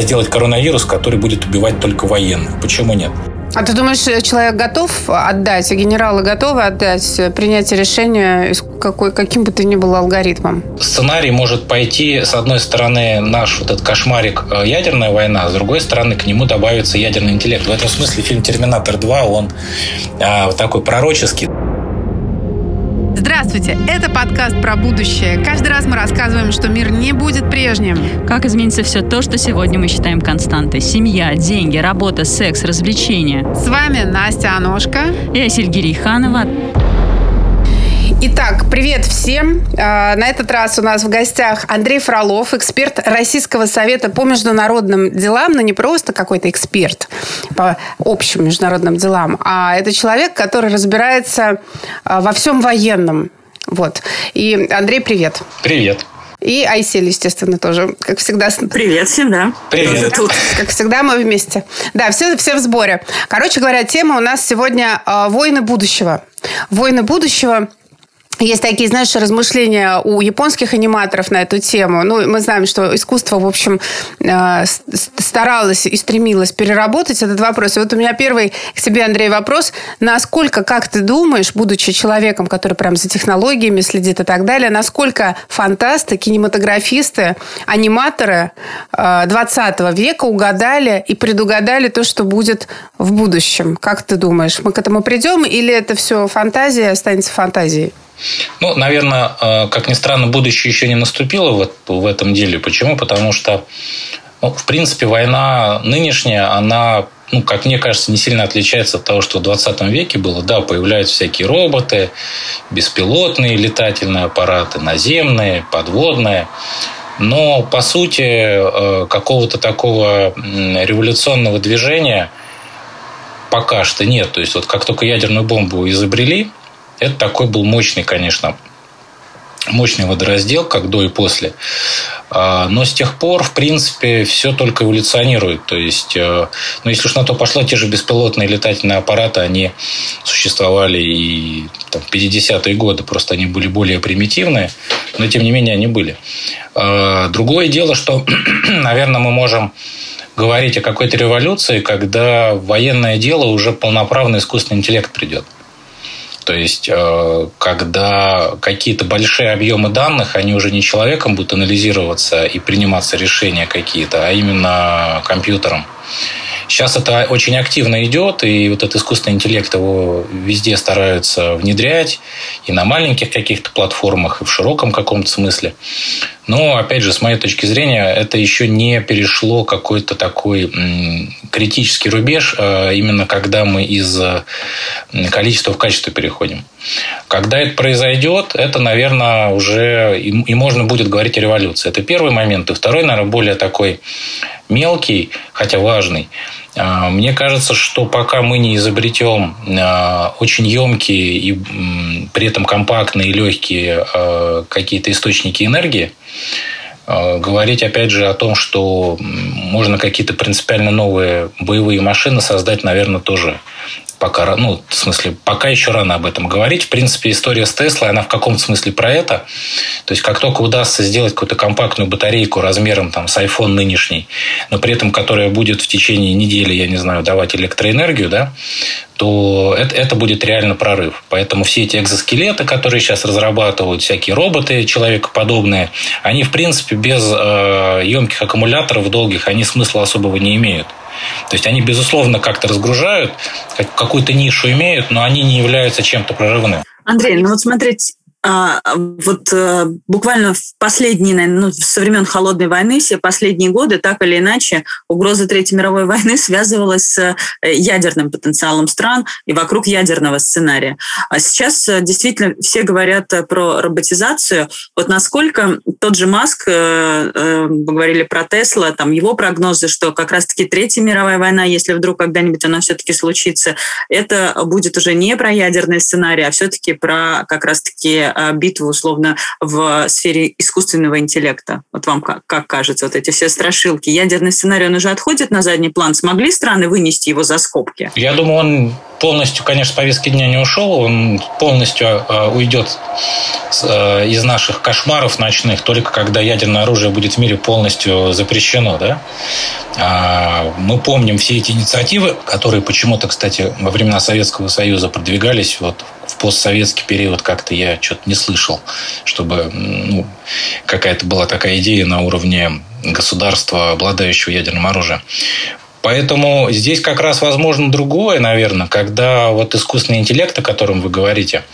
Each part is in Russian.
Сделать коронавирус, который будет убивать только военных. Почему нет? А ты думаешь, человек готов отдать, генералы готовы отдать принятие решения какой, каким бы то ни было алгоритмом? Сценарий может пойти, с одной стороны, наш вот этот кошмарик э, ядерная война, с другой стороны, к нему добавится ядерный интеллект. В этом смысле фильм «Терминатор 2», он а, такой пророческий. Здравствуйте! Это подкаст про будущее. Каждый раз мы рассказываем, что мир не будет прежним. Как изменится все то, что сегодня мы считаем константой. Семья, деньги, работа, секс, развлечения. С вами Настя Аношка. И Асиль Гириханова. Итак, привет всем. А, на этот раз у нас в гостях Андрей Фролов, эксперт Российского совета по международным делам, но не просто какой-то эксперт по общим международным делам, а это человек, который разбирается а, во всем военном. Вот. И Андрей, привет. Привет. И Айсель, естественно, тоже, как всегда. Привет всем, да. Привет. Тут. Как всегда, мы вместе. Да, все, все в сборе. Короче говоря, тема у нас сегодня э, «Войны будущего». «Войны будущего» есть такие, знаешь, размышления у японских аниматоров на эту тему. Ну, мы знаем, что искусство, в общем, э, старалось и стремилось переработать этот вопрос. И вот у меня первый к тебе, Андрей, вопрос. Насколько, как ты думаешь, будучи человеком, который прям за технологиями следит и так далее, насколько фантасты, кинематографисты, аниматоры 20 э, века угадали и предугадали то, что будет в будущем? Как ты думаешь, мы к этому придем или это все фантазия останется фантазией? Ну, наверное, э, как ни странно, будущее еще не наступило в, в этом деле. Почему? Потому что, ну, в принципе, война нынешняя, она ну, как мне кажется, не сильно отличается от того, что в 20 веке было. Да, появляются всякие роботы, беспилотные летательные аппараты, наземные, подводные. Но, по сути, э, какого-то такого революционного движения пока что нет. То есть, вот как только ядерную бомбу изобрели, это такой был мощный, конечно, мощный водораздел, как до и после. А, но с тех пор, в принципе, все только эволюционирует. То есть, э, ну, если уж на то пошло, те же беспилотные летательные аппараты, они существовали и там, в 50-е годы, просто они были более примитивные, но тем не менее они были. А, другое дело, что, наверное, мы можем говорить о какой-то революции, когда военное дело уже полноправный искусственный интеллект придет. То есть, э, когда какие-то большие объемы данных, они уже не человеком будут анализироваться и приниматься решения какие-то, а именно компьютером. Сейчас это очень активно идет, и вот этот искусственный интеллект его везде стараются внедрять, и на маленьких каких-то платформах, и в широком каком-то смысле. Но, опять же, с моей точки зрения, это еще не перешло какой-то такой критический рубеж, а именно когда мы из количества в качество переходим. Когда это произойдет, это, наверное, уже и можно будет говорить о революции. Это первый момент. И второй, наверное, более такой мелкий, хотя важный. А, мне кажется, что пока мы не изобретем а, очень емкие и при этом компактные и легкие а, какие-то источники энергии, говорить опять же о том, что можно какие-то принципиально новые боевые машины создать, наверное, тоже пока, ну, в смысле, пока еще рано об этом говорить. В принципе, история с Теслой, она в каком-то смысле про это. То есть, как только удастся сделать какую-то компактную батарейку размером там, с iPhone нынешний, но при этом которая будет в течение недели, я не знаю, давать электроэнергию, да, то это, это будет реально прорыв. Поэтому все эти экзоскелеты, которые сейчас разрабатывают, всякие роботы человекоподобные, они, в принципе, без э, емких аккумуляторов долгих, они смысла особого не имеют. То есть они, безусловно, как-то разгружают, какую-то нишу имеют, но они не являются чем-то прорывным. Андрей, ну вот смотрите, а, вот э, буквально в последние, наверное, ну, со времен Холодной войны, все последние годы, так или иначе, угроза Третьей мировой войны связывалась с э, ядерным потенциалом стран и вокруг ядерного сценария. А сейчас э, действительно все говорят про роботизацию. Вот насколько тот же Маск, мы говорили про Тесла, там его прогнозы, что как раз-таки Третья мировая война, если вдруг когда-нибудь она все-таки случится, это будет уже не про ядерный сценарий, а все-таки про как раз-таки а, битву условно в сфере искусственного интеллекта? Вот вам как, как кажется, вот эти все страшилки? Ядерный сценарий, он уже отходит на задний план? Смогли страны вынести его за скобки? Я думаю, он полностью, конечно, с повестки дня не ушел, он полностью э, уйдет э, из наших кошмаров ночных, только когда ядерное оружие будет в мире полностью запрещено. Да? А, мы помним все эти инициативы, которые почему-то, кстати, во времена Советского Союза продвигались вот в постсоветский период как-то я что-то не слышал, чтобы ну, какая-то была такая идея на уровне государства, обладающего ядерным оружием. Поэтому здесь как раз возможно другое, наверное, когда вот искусственный интеллект, о котором вы говорите,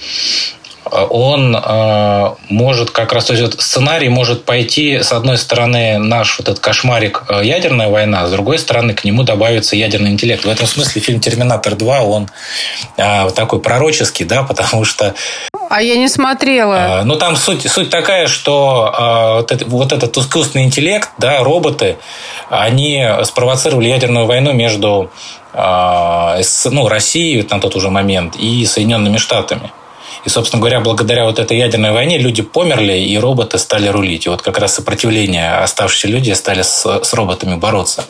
он э, может как раз, то есть сценарий может пойти, с одной стороны, наш вот этот кошмарик э, ядерная война, с другой стороны, к нему добавится ядерный интеллект. В этом смысле фильм «Терминатор 2», он э, такой пророческий, да, потому что... А я не смотрела. Э, ну, там суть, суть такая, что э, вот, это, вот этот искусственный интеллект, да, роботы, они спровоцировали ядерную войну между э, ну, Россией на тот уже момент и Соединенными Штатами. И, собственно говоря, благодаря вот этой ядерной войне люди померли, и роботы стали рулить. И вот как раз сопротивление оставшиеся люди стали с, с роботами бороться.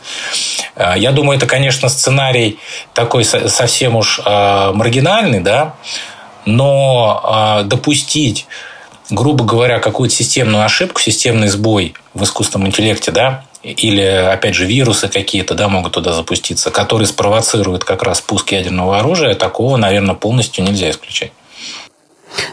Э, я думаю, это, конечно, сценарий такой совсем уж э, маргинальный, да, но э, допустить грубо говоря, какую-то системную ошибку, системный сбой в искусственном интеллекте, да, или, опять же, вирусы какие-то, да, могут туда запуститься, которые спровоцируют как раз пуск ядерного оружия, такого, наверное, полностью нельзя исключать.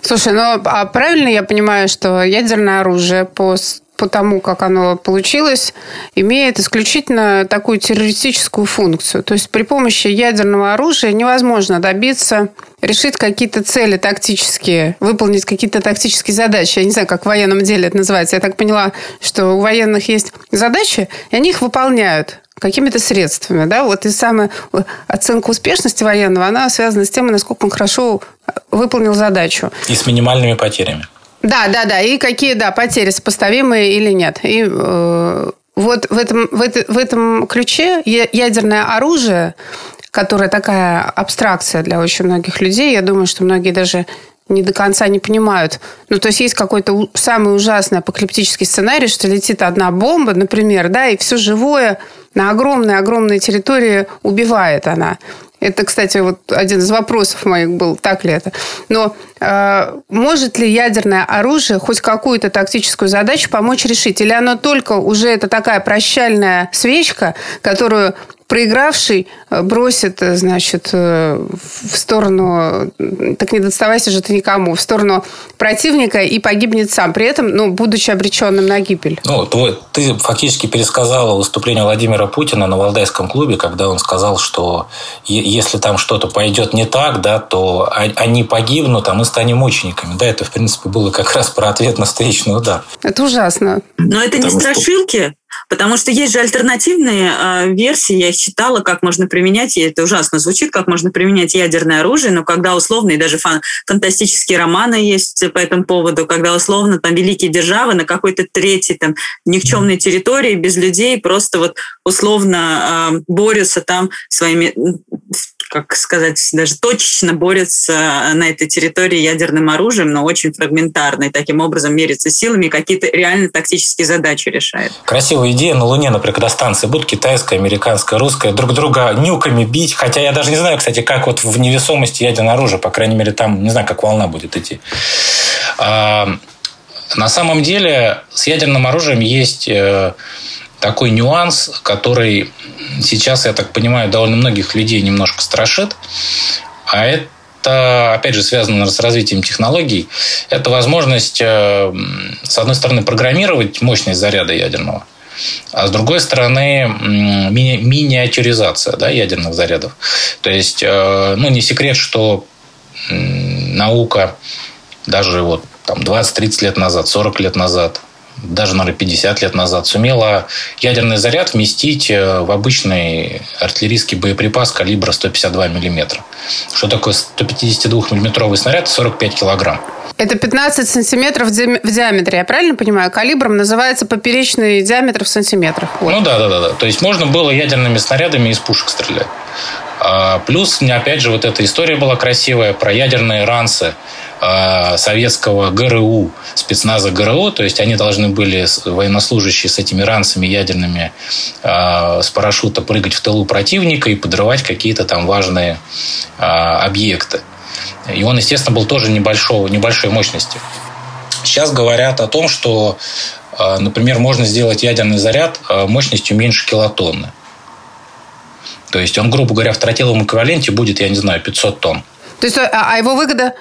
Слушай, ну а правильно я понимаю, что ядерное оружие по по тому, как оно получилось, имеет исключительно такую террористическую функцию. То есть при помощи ядерного оружия невозможно добиться, решить какие-то цели тактические, выполнить какие-то тактические задачи. Я не знаю, как в военном деле это называется. Я так поняла, что у военных есть задачи, и они их выполняют какими-то средствами. Да? Вот и самая оценка успешности военного, она связана с тем, насколько он хорошо выполнил задачу. И с минимальными потерями. Да, да, да. И какие, да, потери сопоставимые или нет. И э, вот в этом, в, это, в этом ключе ядерное оружие, которое такая абстракция для очень многих людей, я думаю, что многие даже не до конца не понимают. Ну, то есть есть какой-то самый ужасный апокалиптический сценарий, что летит одна бомба, например, да, и все живое на огромной-огромной территории убивает она. Это, кстати, вот один из вопросов моих был, так ли это. Но э, может ли ядерное оружие хоть какую-то тактическую задачу помочь решить? Или оно только уже это такая прощальная свечка, которую проигравший э, бросит, э, значит, э, в сторону, так не доставайся же ты никому, в сторону противника и погибнет сам, при этом, ну, будучи обреченным на гибель. Ну, твой, ты фактически пересказала выступление Владимира Путина на Валдайском клубе, когда он сказал, что если там что-то пойдет не так, да, то они погибнут, а мы станем мучениками. Да, это, в принципе, было как раз про ответ на встречный удар. Это ужасно. Но это Потому не страшилки, что... Потому что есть же альтернативные э, версии, я их читала, как можно применять, и это ужасно звучит, как можно применять ядерное оружие, но когда условно, и даже фан, фантастические романы есть по этому поводу, когда условно там великие державы на какой-то третьей там никчемной территории без людей просто вот условно э, борются там своими как сказать, даже точечно борются на этой территории ядерным оружием, но очень фрагментарно, и таким образом мерятся силами, какие-то реально тактические задачи решают. Красивая идея на Луне, например, когда станции будут китайская, американская, русская, друг друга нюками бить, хотя я даже не знаю, кстати, как вот в невесомости ядерное оружие, по крайней мере, там, не знаю, как волна будет идти. А, на самом деле с ядерным оружием есть э, такой нюанс, который сейчас, я так понимаю, довольно многих людей немножко страшит. А это, опять же, связано с развитием технологий. Это возможность, э, с одной стороны, программировать мощность заряда ядерного, а с другой стороны, ми- миниатюризация да, ядерных зарядов. То есть, э, ну, не секрет, что наука даже вот там 20-30 лет назад, 40 лет назад даже, наверное, 50 лет назад, сумела ядерный заряд вместить э, в обычный артиллерийский боеприпас калибра 152 мм. Что такое 152 миллиметровый снаряд? 45 килограмм. Это 15 сантиметров в диаметре, я правильно понимаю? Калибром называется поперечный диаметр в сантиметрах. Вот. Ну да, да, да, да. То есть можно было ядерными снарядами из пушек стрелять. А, плюс, опять же, вот эта история была красивая про ядерные ранцы советского ГРУ, спецназа ГРУ, то есть они должны были, военнослужащие с этими ранцами ядерными, э, с парашюта прыгать в тылу противника и подрывать какие-то там важные э, объекты. И он, естественно, был тоже небольшого, небольшой мощности. Сейчас говорят о том, что, например, можно сделать ядерный заряд мощностью меньше килотонны. То есть он, грубо говоря, в тротиловом эквиваленте будет, я не знаю, 500 тонн. То есть, а, а его выгода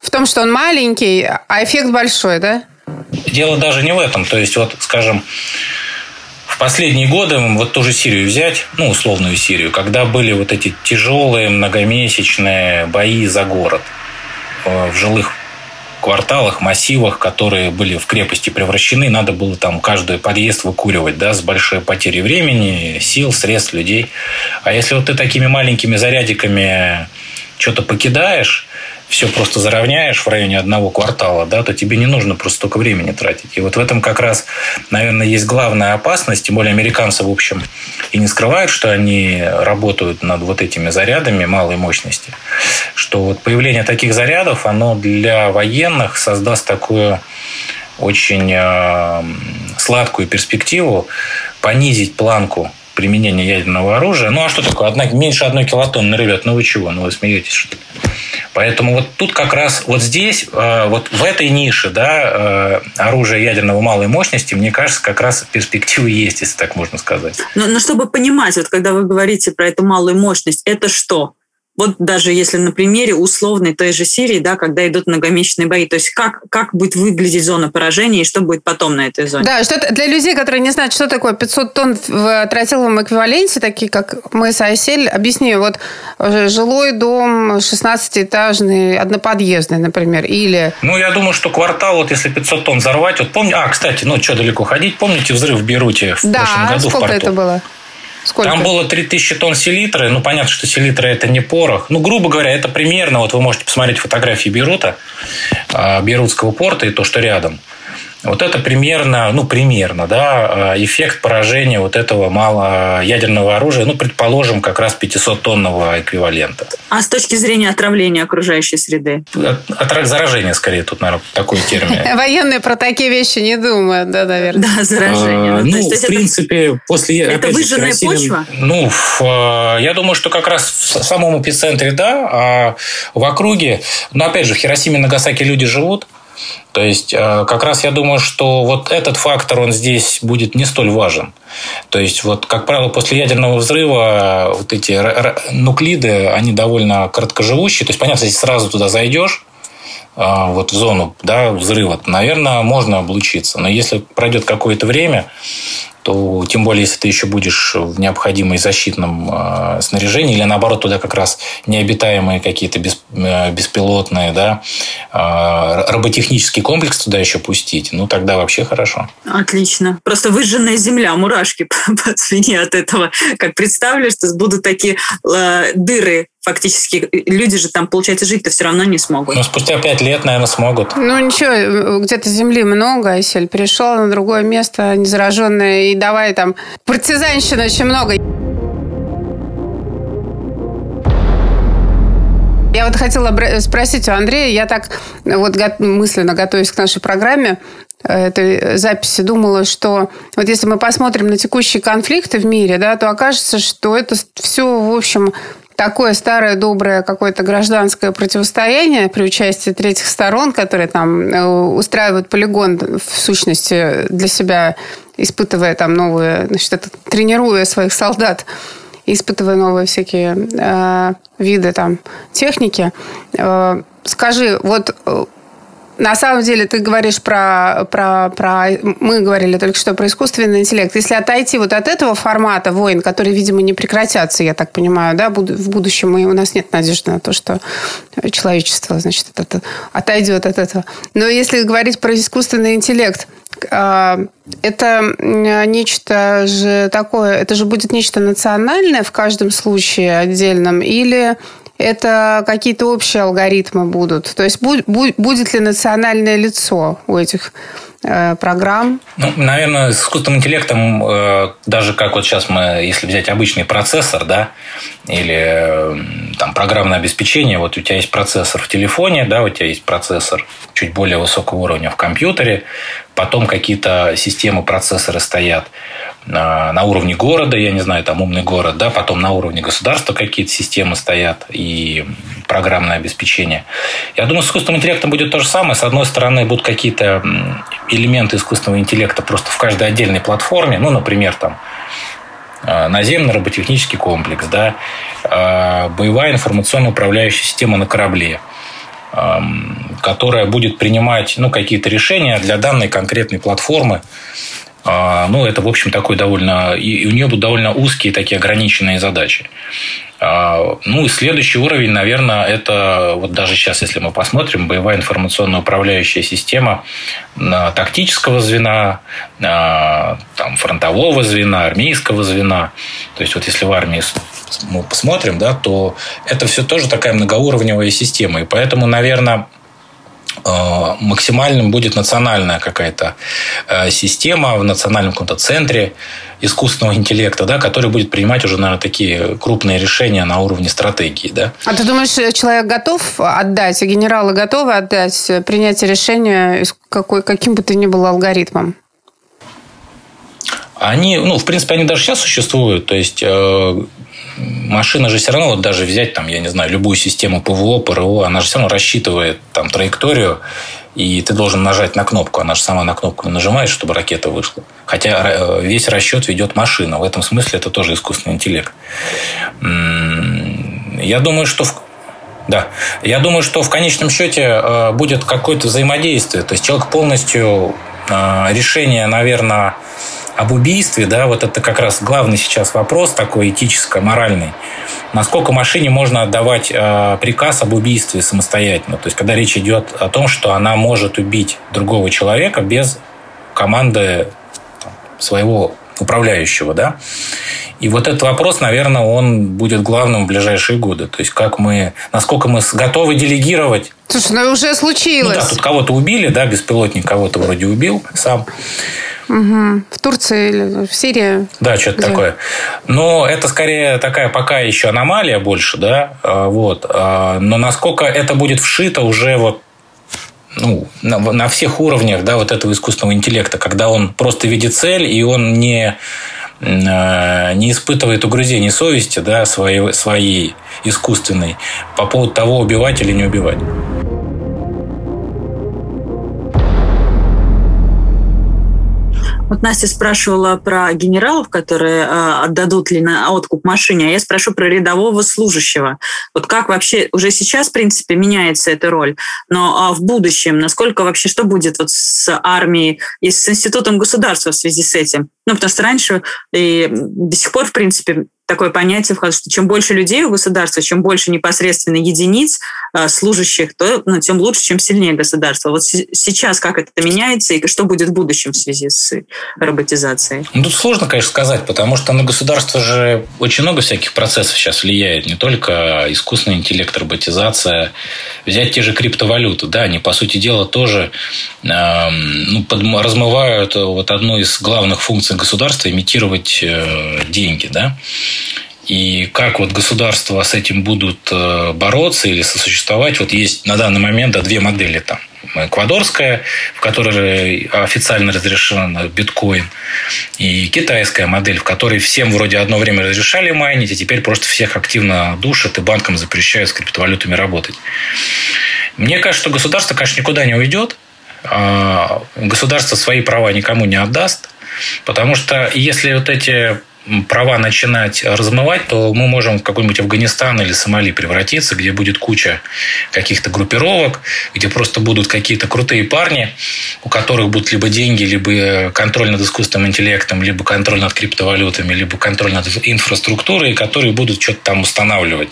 в том, что он маленький, а эффект большой, да? Дело даже не в этом. То есть, вот, скажем, в последние годы, вот ту же Сирию взять, ну, условную Сирию, когда были вот эти тяжелые многомесячные бои за город э, в жилых кварталах, массивах, которые были в крепости превращены, надо было там каждый подъезд выкуривать, да, с большой потерей времени, сил, средств, людей. А если вот ты такими маленькими зарядиками что-то покидаешь, все просто заровняешь в районе одного квартала, да, то тебе не нужно просто столько времени тратить. И вот в этом как раз, наверное, есть главная опасность, тем более американцы, в общем, и не скрывают, что они работают над вот этими зарядами малой мощности, что вот появление таких зарядов, оно для военных создаст такую очень э, сладкую перспективу понизить планку применения ядерного оружия. Ну, а что такое? Одна, меньше одной килотонны, ребят, ну вы чего? Ну вы смеетесь, что ли? Поэтому вот тут как раз вот здесь, э, вот в этой нише, да, э, оружие ядерного малой мощности, мне кажется, как раз перспективы есть, если так можно сказать. Но, но чтобы понимать, вот когда вы говорите про эту малую мощность, это что? Вот даже если на примере условной той же Сирии, да, когда идут многомесячные бои, то есть как, как будет выглядеть зона поражения и что будет потом на этой зоне? Да, что для людей, которые не знают, что такое 500 тонн в тротиловом эквиваленте, такие как мы с Айсель, объясни, вот э, жилой дом 16-этажный, одноподъездный, например, или... Ну, я думаю, что квартал, вот если 500 тонн взорвать, вот помню, а, кстати, ну, что далеко ходить, помните взрыв в Беруте в да, прошлом году сколько в порту? это было? Сколько? Там было 3000 тонн селитры. Ну, понятно, что селитра – это не порох. Ну, грубо говоря, это примерно, вот вы можете посмотреть фотографии Берута, а, Берутского порта и то, что рядом – вот это примерно, ну, примерно, да, э, эффект поражения вот этого малоядерного оружия, ну, предположим, как раз 500-тонного эквивалента. А с точки зрения отравления окружающей среды? От, от заражения, скорее, тут, наверное, такой термин. Военные про такие вещи не думают, да, наверное. Да, заражение. А, ну, в принципе, после... Это выжженная почва? Ну, э, я думаю, что как раз в самом эпицентре, да, а в округе, но, опять же, в Хиросиме и Нагасаки люди живут, то есть, э, как раз я думаю, что вот этот фактор, он здесь будет не столь важен. То есть, вот, как правило, после ядерного взрыва вот эти нуклиды, они довольно короткоживущие. То есть, понятно, если сразу туда зайдешь, э, вот в зону да, взрыва, наверное, можно облучиться. Но если пройдет какое-то время, то тем более, если ты еще будешь в необходимой защитном э, снаряжении, или наоборот, туда как раз необитаемые какие-то без, э, беспилотные, да, э, роботехнический комплекс туда еще пустить, ну тогда вообще хорошо. Отлично. Просто выжженная земля, мурашки по спине от этого. Как представлю, что будут такие э, дыры фактически люди же там, получается, жить-то все равно не смогут. Ну, спустя пять лет, наверное, смогут. Ну, ничего, где-то земли много, Айсель перешел на другое место, незараженное, и давай там партизанщины очень много. Я вот хотела спросить у Андрея, я так вот мысленно готовясь к нашей программе, э, этой записи думала, что вот если мы посмотрим на текущие конфликты в мире, да, то окажется, что это все, в общем, такое старое, доброе какое-то гражданское противостояние при участии третьих сторон, которые там э, устраивают полигон, в сущности, для себя, испытывая там новые, значит, это, тренируя своих солдат, испытывая новые всякие э, виды там техники. Э, скажи, вот э, на самом деле ты говоришь про, про, про... Мы говорили только что про искусственный интеллект. Если отойти вот от этого формата войн, которые, видимо, не прекратятся, я так понимаю, да, в будущем у нас нет надежды на то, что человечество, значит, это, отойдет от этого. Но если говорить про искусственный интеллект, а, это нечто же такое, это же будет нечто национальное в каждом случае отдельном, или это какие-то общие алгоритмы будут? То есть будет ли национальное лицо у этих программ? Ну, наверное, с искусственным интеллектом, э, даже как вот сейчас мы, если взять обычный процессор, да, или там программное обеспечение, вот у тебя есть процессор в телефоне, да, у тебя есть процессор чуть более высокого уровня в компьютере, потом какие-то системы процессоры стоят на, на уровне города, я не знаю, там умный город, да, потом на уровне государства какие-то системы стоят и программное обеспечение. Я думаю, с искусственным интеллектом будет то же самое. С одной стороны, будут какие-то элементы искусственного интеллекта просто в каждой отдельной платформе, ну, например, там Э, наземный роботехнический комплекс, да, э, боевая информационно-управляющая система на корабле, эм, которая будет принимать ну, какие-то решения для данной конкретной платформы. Э, ну, это, в общем, такой довольно... И у нее будут довольно узкие такие ограниченные задачи. А, ну и следующий уровень, наверное, это вот даже сейчас, если мы посмотрим, боевая информационно-управляющая система тактического звена, там, фронтового звена, армейского звена. То есть вот если в армии мы посмотрим, да, то это все тоже такая многоуровневая система. И поэтому, наверное, максимальным будет национальная какая-то э, система в национальном каком-то центре искусственного интеллекта, да, который будет принимать уже, наверное, такие крупные решения на уровне стратегии. Да. А ты думаешь, человек готов отдать, генералы готовы отдать принятие решения какой, каким бы то ни было алгоритмом? Они, ну, в принципе, они даже сейчас существуют. То есть э, машина же все равно, вот даже взять там, я не знаю, любую систему ПВО, ПРО, она же все равно рассчитывает там траекторию, и ты должен нажать на кнопку. Она же сама на кнопку нажимает, чтобы ракета вышла. Хотя э, весь расчет ведет машина. В этом смысле это тоже искусственный интеллект. Я думаю, что в да. Я думаю, что в конечном счете э, будет какое-то взаимодействие. То есть человек полностью э, решение, наверное, об убийстве, да, вот это как раз главный сейчас вопрос такой этическо-моральный. Насколько машине можно отдавать э, приказ об убийстве самостоятельно? То есть, когда речь идет о том, что она может убить другого человека без команды там, своего управляющего, да? И вот этот вопрос, наверное, он будет главным в ближайшие годы. То есть, как мы, насколько мы готовы делегировать. Слушай, ну уже случилось. Ну да, тут кого-то убили, да, беспилотник кого-то вроде убил сам. Угу. В Турции или в Сирии? Да, что-то такое. Но это скорее такая пока еще аномалия больше, да, а, вот. А, но насколько это будет вшито уже вот ну, на, на всех уровнях, да, вот этого искусственного интеллекта, когда он просто видит цель, и он не, а, не испытывает угрызений совести, да, своей, своей искусственной по поводу того, убивать или не убивать. Вот Настя спрашивала про генералов, которые э, отдадут ли на откуп машине, а я спрошу про рядового служащего. Вот как вообще уже сейчас, в принципе, меняется эта роль, но а в будущем, насколько вообще, что будет вот с армией и с институтом государства в связи с этим? Ну, потому что раньше и до сих пор, в принципе, такое понятие входит, что чем больше людей у государства, чем больше непосредственно единиц э, служащих, то ну, тем лучше, чем сильнее государство. Вот сейчас как это меняется и что будет в будущем в связи с роботизацией? Ну, тут сложно, конечно, сказать, потому что на государство же очень много всяких процессов сейчас влияет. Не только искусственный интеллект, роботизация. Взять те же криптовалюты, да, они, по сути дела, тоже э, ну, под, размывают вот одну из главных функций государства – имитировать э, деньги, да. И как вот государства с этим будут э, бороться или сосуществовать, вот есть на данный момент да, две модели там. Эквадорская, в которой официально разрешен биткоин, и китайская модель, в которой всем вроде одно время разрешали майнить, а теперь просто всех активно душат и банкам запрещают с криптовалютами работать. Мне кажется, что государство, конечно, никуда не уйдет. А, государство свои права никому не отдаст, потому что если вот эти права начинать размывать, то мы можем в какой-нибудь Афганистан или Сомали превратиться, где будет куча каких-то группировок, где просто будут какие-то крутые парни, у которых будут либо деньги, либо контроль над искусственным интеллектом, либо контроль над криптовалютами, либо контроль над инфраструктурой, которые будут что-то там устанавливать.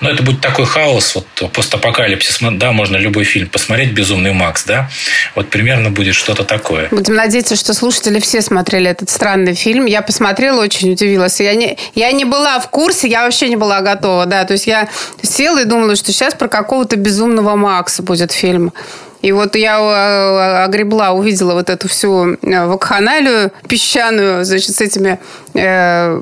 Но это будет такой хаос, вот постапокалипсис, да, можно любой фильм посмотреть, «Безумный Макс», да, вот примерно будет что-то такое. Будем надеяться, что слушатели все смотрели этот странный фильм. Я посмотрела очень очень удивилась. Я не, я не была в курсе, я вообще не была готова, да. То есть я села и думала, что сейчас про какого-то безумного Макса будет фильм. И вот я э, огребла, увидела вот эту всю э, вакханалию песчаную, значит, с этими, э,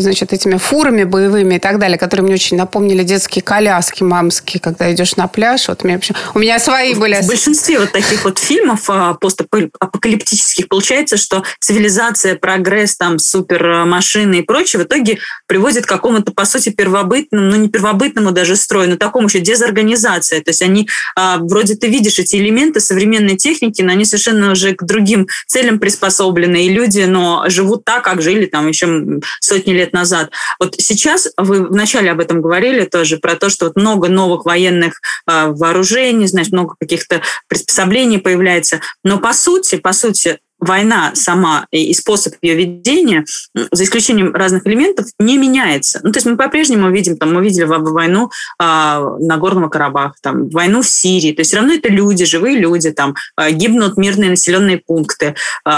значит, этими фурами боевыми и так далее, которые мне очень напомнили детские коляски мамские, когда идешь на пляж. Вот мне, у меня свои были. В большинстве вот таких вот фильмов а, постапокалиптических получается, что цивилизация, прогресс, там, супермашины и прочее в итоге приводит к какому-то, по сути, первобытному, ну, не первобытному даже строю, но такому еще дезорганизации. То есть они, а, вроде ты видишь эти элементы современной техники, но они совершенно уже к другим целям приспособлены, и люди, но живут так, как жили там еще сотни лет назад. Вот сейчас вы вначале об этом говорили тоже, про то, что вот много новых военных э, вооружений, значит, много каких-то приспособлений появляется, но по сути, по сути, война сама и способ ее ведения, за исключением разных элементов, не меняется. Ну, то есть мы по-прежнему видим, там, мы видели войну э, Нагорного Карабаха, там, войну в Сирии. То есть все равно это люди, живые люди, там, э, гибнут мирные населенные пункты, э,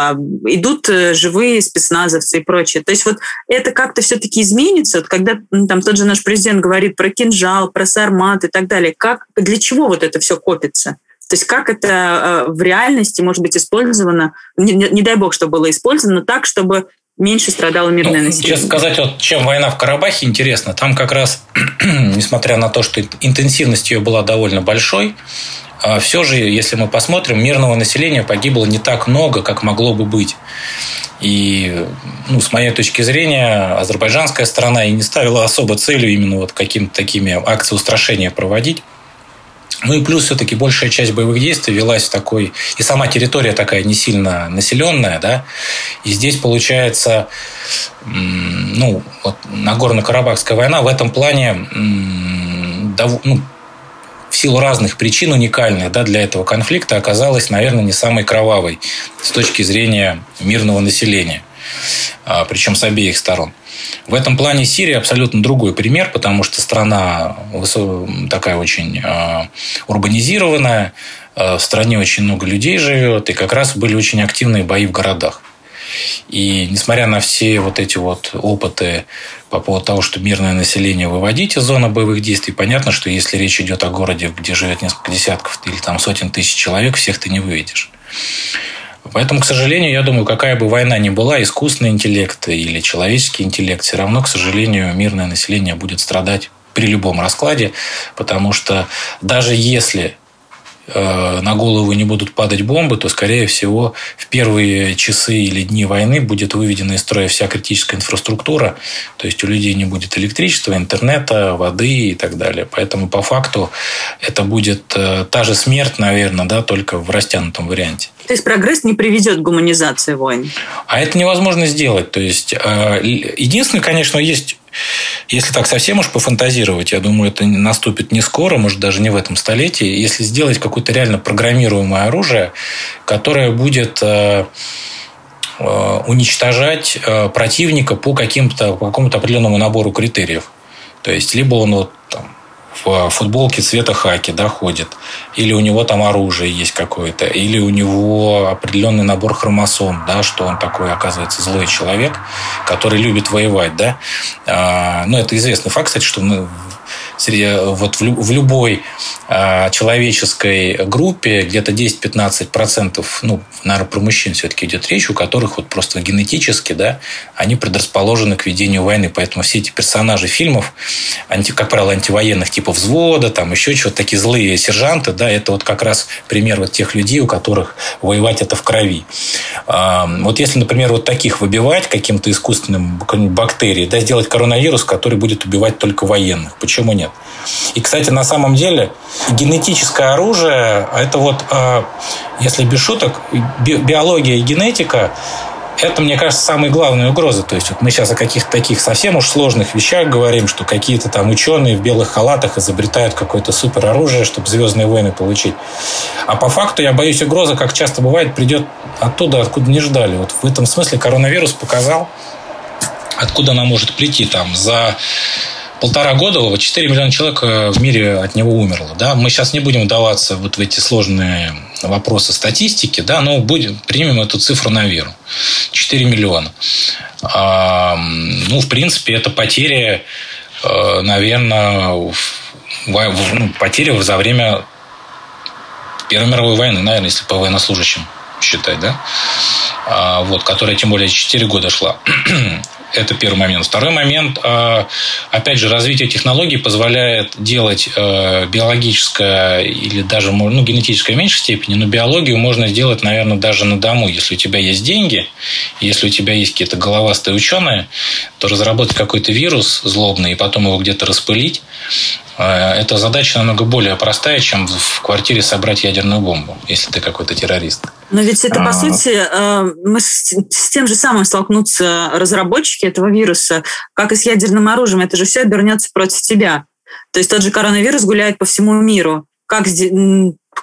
идут живые спецназовцы и прочее. То есть вот это как-то все-таки изменится. Вот когда там тот же наш президент говорит про кинжал, про сармат и так далее, как, для чего вот это все копится? То есть как это э, в реальности может быть использовано, не, не, не дай бог, чтобы было использовано так, чтобы меньше страдало мирное ну, население. Честно сказать, вот чем война в Карабахе интересна, там как раз, несмотря на то, что интенсивность ее была довольно большой, а все же, если мы посмотрим, мирного населения погибло не так много, как могло бы быть. И ну, с моей точки зрения, азербайджанская сторона и не ставила особо целью именно вот какими-то такими акции устрашения проводить. Ну и плюс все-таки большая часть боевых действий велась в такой... И сама территория такая не сильно населенная, да. И здесь получается, ну, вот Нагорно-Карабахская война в этом плане ну, в силу разных причин уникальных да, для этого конфликта оказалась, наверное, не самой кровавой с точки зрения мирного населения. А, причем с обеих сторон. В этом плане Сирия абсолютно другой пример, потому что страна такая очень а, урбанизированная, а, в стране очень много людей живет, и как раз были очень активные бои в городах. И несмотря на все вот эти вот опыты по поводу того, что мирное население выводить из зоны боевых действий, понятно, что если речь идет о городе, где живет несколько десятков или там сотен тысяч человек, всех ты не выведешь. Поэтому, к сожалению, я думаю, какая бы война ни была, искусственный интеллект или человеческий интеллект, все равно, к сожалению, мирное население будет страдать при любом раскладе, потому что даже если на голову не будут падать бомбы, то, скорее всего, в первые часы или дни войны будет выведена из строя вся критическая инфраструктура, то есть у людей не будет электричества, интернета, воды и так далее. Поэтому, по факту, это будет э, та же смерть, наверное, да, только в растянутом варианте. То есть прогресс не приведет к гуманизации войн? А это невозможно сделать. То есть, э, единственное, конечно, есть если так совсем уж пофантазировать, я думаю, это наступит не скоро, может, даже не в этом столетии, если сделать какое-то реально программируемое оружие, которое будет э, э, уничтожать э, противника по, каким-то, по какому-то определенному набору критериев. То есть, либо он вот в футболке цвета хаки да, ходит, или у него там оружие есть какое-то, или у него определенный набор хромосом, да, что он такой, оказывается, злой человек, который любит воевать. Да. А, ну, это известный факт, кстати, что среди, вот в, в любой э, человеческой группе где-то 10-15%, ну, наверное, про мужчин все-таки идет речь, у которых вот просто генетически, да, они предрасположены к ведению войны. Поэтому все эти персонажи фильмов, анти, как правило, антивоенных типа взвода, там еще чего-то, такие злые сержанты, да, это вот как раз пример вот тех людей, у которых воевать это в крови. Э, вот если, например, вот таких выбивать каким-то искусственным бактерией, да, сделать коронавирус, который будет убивать только военных. Почему нет? И, кстати, на самом деле генетическое оружие, это вот, э, если без шуток, биология и генетика это, мне кажется, самые главные угрозы. То есть вот мы сейчас о каких-то таких совсем уж сложных вещах говорим, что какие-то там ученые в белых халатах изобретают какое-то супероружие, чтобы звездные войны получить. А по факту, я боюсь, угроза, как часто бывает, придет оттуда, откуда не ждали. Вот в этом смысле коронавирус показал, откуда она может прийти. Там за полтора года 4 миллиона человек э, в мире от него умерло. Да? Мы сейчас не будем вдаваться вот в эти сложные вопросы статистики, да, но будем, примем эту цифру на веру. 4 миллиона. А, ну, в принципе, это потери, э, наверное, ну, потери за время Первой мировой войны, наверное, если по военнослужащим считать, да, а, вот, которая тем более 4 года шла. Это первый момент. Второй момент, а, опять же, развитие технологий позволяет делать а, биологическое или даже ну, генетическое в меньшей степени, но биологию можно сделать, наверное, даже на дому. Если у тебя есть деньги, если у тебя есть какие-то головастые ученые, то разработать какой-то вирус злобный и потом его где-то распылить, эта задача намного более простая, чем в квартире собрать ядерную бомбу, если ты какой-то террорист. Но ведь это, по а... сути, э, мы с тем же самым столкнутся разработчики этого вируса, как и с ядерным оружием. Это же все обернется против тебя. То есть тот же коронавирус гуляет по всему миру. Как,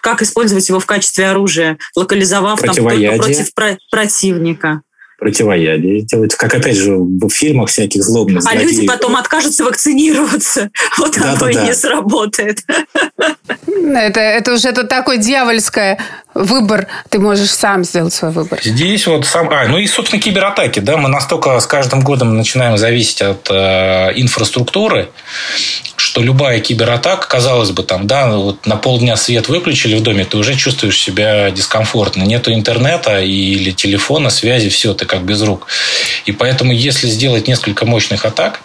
как использовать его в качестве оружия, локализовав там только против противника? Противоядие делать, как опять же в фильмах всяких злобных. А злодеев. люди потом откажутся вакцинироваться. Вот да, оно да, и да. не сработает. Это, это уже это такой дьявольское выбор. Ты можешь сам сделать свой выбор. Здесь вот сам... А, ну и, собственно, кибератаки. Да? Мы настолько с каждым годом начинаем зависеть от э, инфраструктуры, что любая кибератака, казалось бы, там, да, вот на полдня свет выключили в доме, ты уже чувствуешь себя дискомфортно. Нету интернета или телефона, связи, все, ты как без рук. И поэтому, если сделать несколько мощных атак,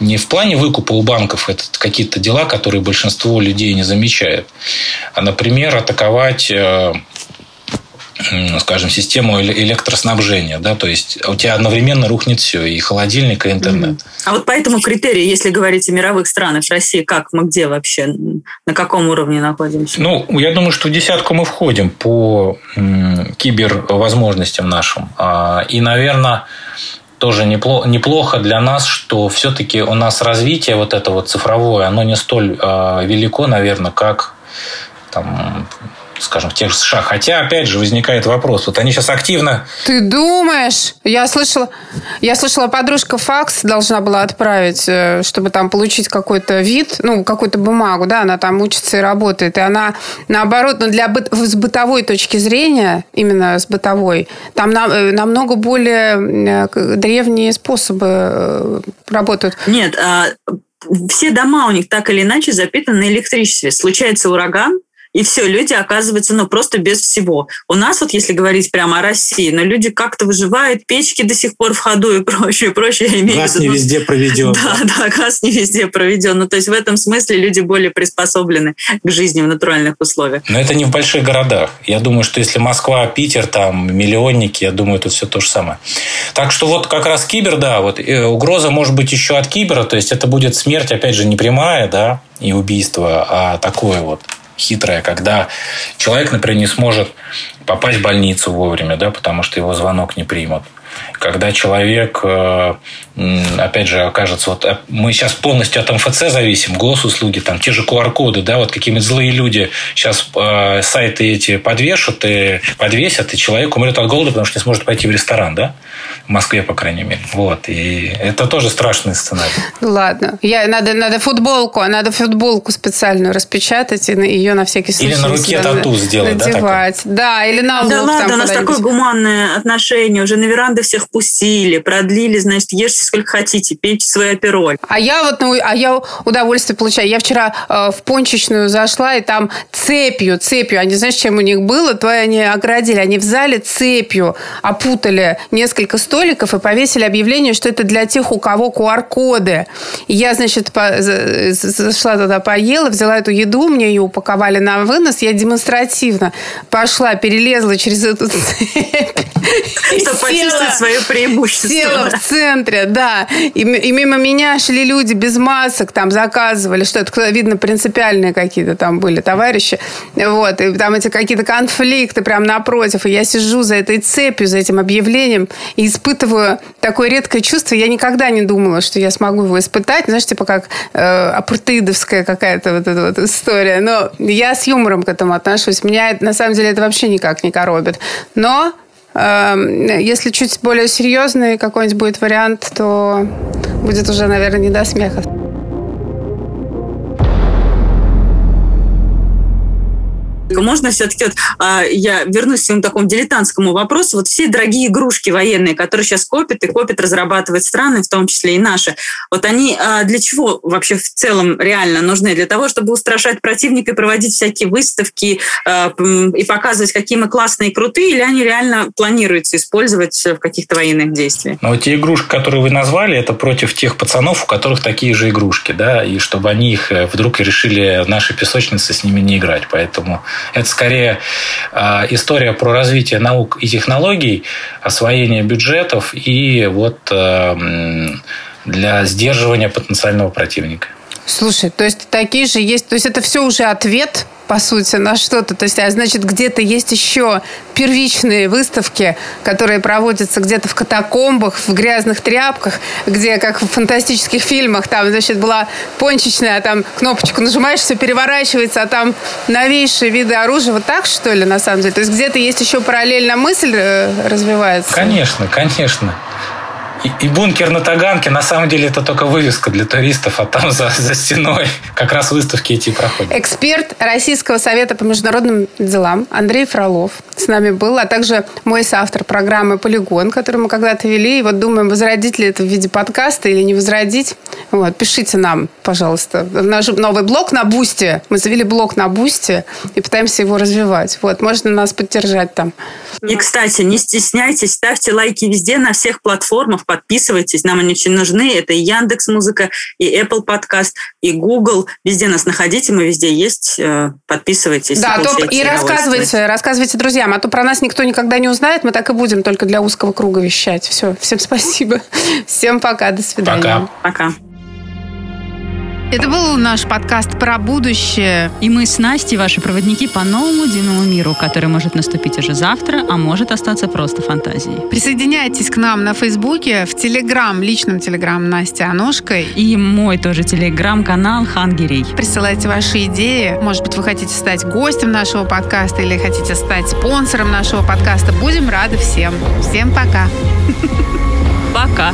не в плане выкупа у банков, это какие-то дела, которые большинство людей не замечает, а, например, атаковать э, скажем, систему электроснабжения, да, то есть у тебя одновременно рухнет все, и холодильник, и интернет. А вот по этому критерию, если говорить о мировых странах, России, как мы где вообще, на каком уровне находимся? Ну, я думаю, что в десятку мы входим по кибервозможностям нашим. А, и, наверное, тоже неплохо, неплохо для нас, что все-таки у нас развитие вот это вот цифровое, оно не столь э, велико, наверное, как там, скажем, в тех же США. Хотя, опять же, возникает вопрос. Вот они сейчас активно... Ты думаешь? Я слышала, я слышала, подружка факс должна была отправить, э, чтобы там получить какой-то вид, ну, какую-то бумагу, да, она там учится и работает. И она, наоборот, ну, для быт, с бытовой точки зрения, именно с бытовой, там нам, э, намного более э, древние способы работают. Нет, а все дома у них так или иначе запитаны на электричестве. Случается ураган, и все, люди оказываются, ну, просто без всего. У нас вот, если говорить прямо о России, но ну, люди как-то выживают, печки до сих пор в ходу и прочее, прочее. Я имею газ не ну, везде проведен. Да, да, газ не везде проведен. Ну, то есть в этом смысле люди более приспособлены к жизни в натуральных условиях. Но это не в больших городах. Я думаю, что если Москва, Питер, там, миллионники, я думаю, тут все то же самое. Так что вот как раз кибер, да, вот э, угроза может быть еще от кибера, то есть это будет смерть, опять же, не прямая, да, и убийство, а такое вот хитрая, когда человек, например, не сможет попасть в больницу вовремя, да, потому что его звонок не примут. Когда человек, э, опять же, окажется, вот э, мы сейчас полностью от МФЦ зависим, госуслуги, там те же QR-коды, да, вот какие-нибудь злые люди сейчас э, сайты эти подвешут и подвесят, и человек умрет от голода, потому что не сможет пойти в ресторан, да, в Москве, по крайней мере. Вот. И это тоже страшный сценарий. Ладно. Я, надо, надо футболку, а надо футболку специальную распечатать и ее на всякий случай... Или на руке тату сделать, надевать. да? Да, или на лоб Да ладно, у нас такое гуманное отношение. Уже на веранды всех пустили, продлили, значит, ешьте сколько хотите, пейте свой опероль. А я вот, ну, а я удовольствие получаю. Я вчера э, в пончичную зашла, и там цепью, цепью, они, знаешь, чем у них было? То они оградили. Они в зале цепью опутали несколько столиков и повесили объявление, что это для тех, у кого QR-коды. Я, значит, по, зашла туда, поела, взяла эту еду, мне ее упаковали на вынос, я демонстративно пошла, перелезла через эту цепь. Чтобы почувствовать свое преимущество. Села в центре, да. И, и мимо меня шли люди без масок, там заказывали, что это, видно, принципиальные какие-то там были товарищи. Вот, и там эти какие-то конфликты прям напротив. И я сижу за этой цепью, за этим объявлением и испытываю такое редкое чувство. Я никогда не думала, что я смогу его испытать. Знаешь, типа как э, апартеидовская какая-то вот эта вот история. Но я с юмором к этому отношусь. Меня на самом деле это вообще никак не коробит. Но если чуть более серьезный какой-нибудь будет вариант, то будет уже, наверное, не до смеха. Можно все-таки, вот, а, я вернусь к своему такому дилетантскому вопросу. Вот все дорогие игрушки военные, которые сейчас копят и копят, разрабатывают страны, в том числе и наши, вот они а, для чего вообще в целом реально нужны? Для того, чтобы устрашать противника и проводить всякие выставки а, и показывать, какие мы классные и крутые, или они реально планируются использовать в каких-то военных действиях? Но те игрушки, которые вы назвали, это против тех пацанов, у которых такие же игрушки, да, и чтобы они их э, вдруг решили наши песочницы с ними не играть. Поэтому это скорее а, история про развитие наук и технологий, освоение бюджетов и вот а, для сдерживания потенциального противника. Слушай, то есть такие же есть, то есть это все уже ответ по сути, на что-то. То есть, а значит, где-то есть еще первичные выставки, которые проводятся где-то в катакомбах, в грязных тряпках, где, как в фантастических фильмах, там, значит, была пончичная, а там кнопочку нажимаешь, все переворачивается, а там новейшие виды оружия. Вот так, что ли, на самом деле? То есть, где-то есть еще параллельно мысль э, развивается? Конечно, конечно. И, и бункер на Таганке, на самом деле, это только вывеска для туристов, а там за, за стеной как раз выставки эти проходят. Эксперт Российского совета по международным делам Андрей Фролов с нами был, а также мой соавтор программы «Полигон», которую мы когда-то вели. И вот думаем, возродить ли это в виде подкаста или не возродить. Вот, пишите нам, пожалуйста. Наш новый блог на Бусте. Мы завели блог на Бусте и пытаемся его развивать. Вот, можно нас поддержать там. И, кстати, не стесняйтесь, ставьте лайки везде, на всех платформах, подписывайтесь, нам они очень нужны. Это и Яндекс Музыка, и Apple Подкаст, и Google. Везде нас находите, мы везде есть. Э, подписывайтесь. Да, топ, и рассказывайте, рассказывайте друзьям, а то про нас никто никогда не узнает, мы так и будем только для узкого круга вещать. Все, всем спасибо. Всем пока, до свидания. Пока. Пока. Это был наш подкаст про будущее. И мы с Настей, ваши проводники по новому дивному миру, который может наступить уже завтра, а может остаться просто фантазией. Присоединяйтесь к нам на Фейсбуке, в Телеграм, личном Телеграм Настя Аношкой. И мой тоже Телеграм-канал Хангерей. Присылайте ваши идеи. Может быть, вы хотите стать гостем нашего подкаста или хотите стать спонсором нашего подкаста. Будем рады всем. Всем пока. Пока.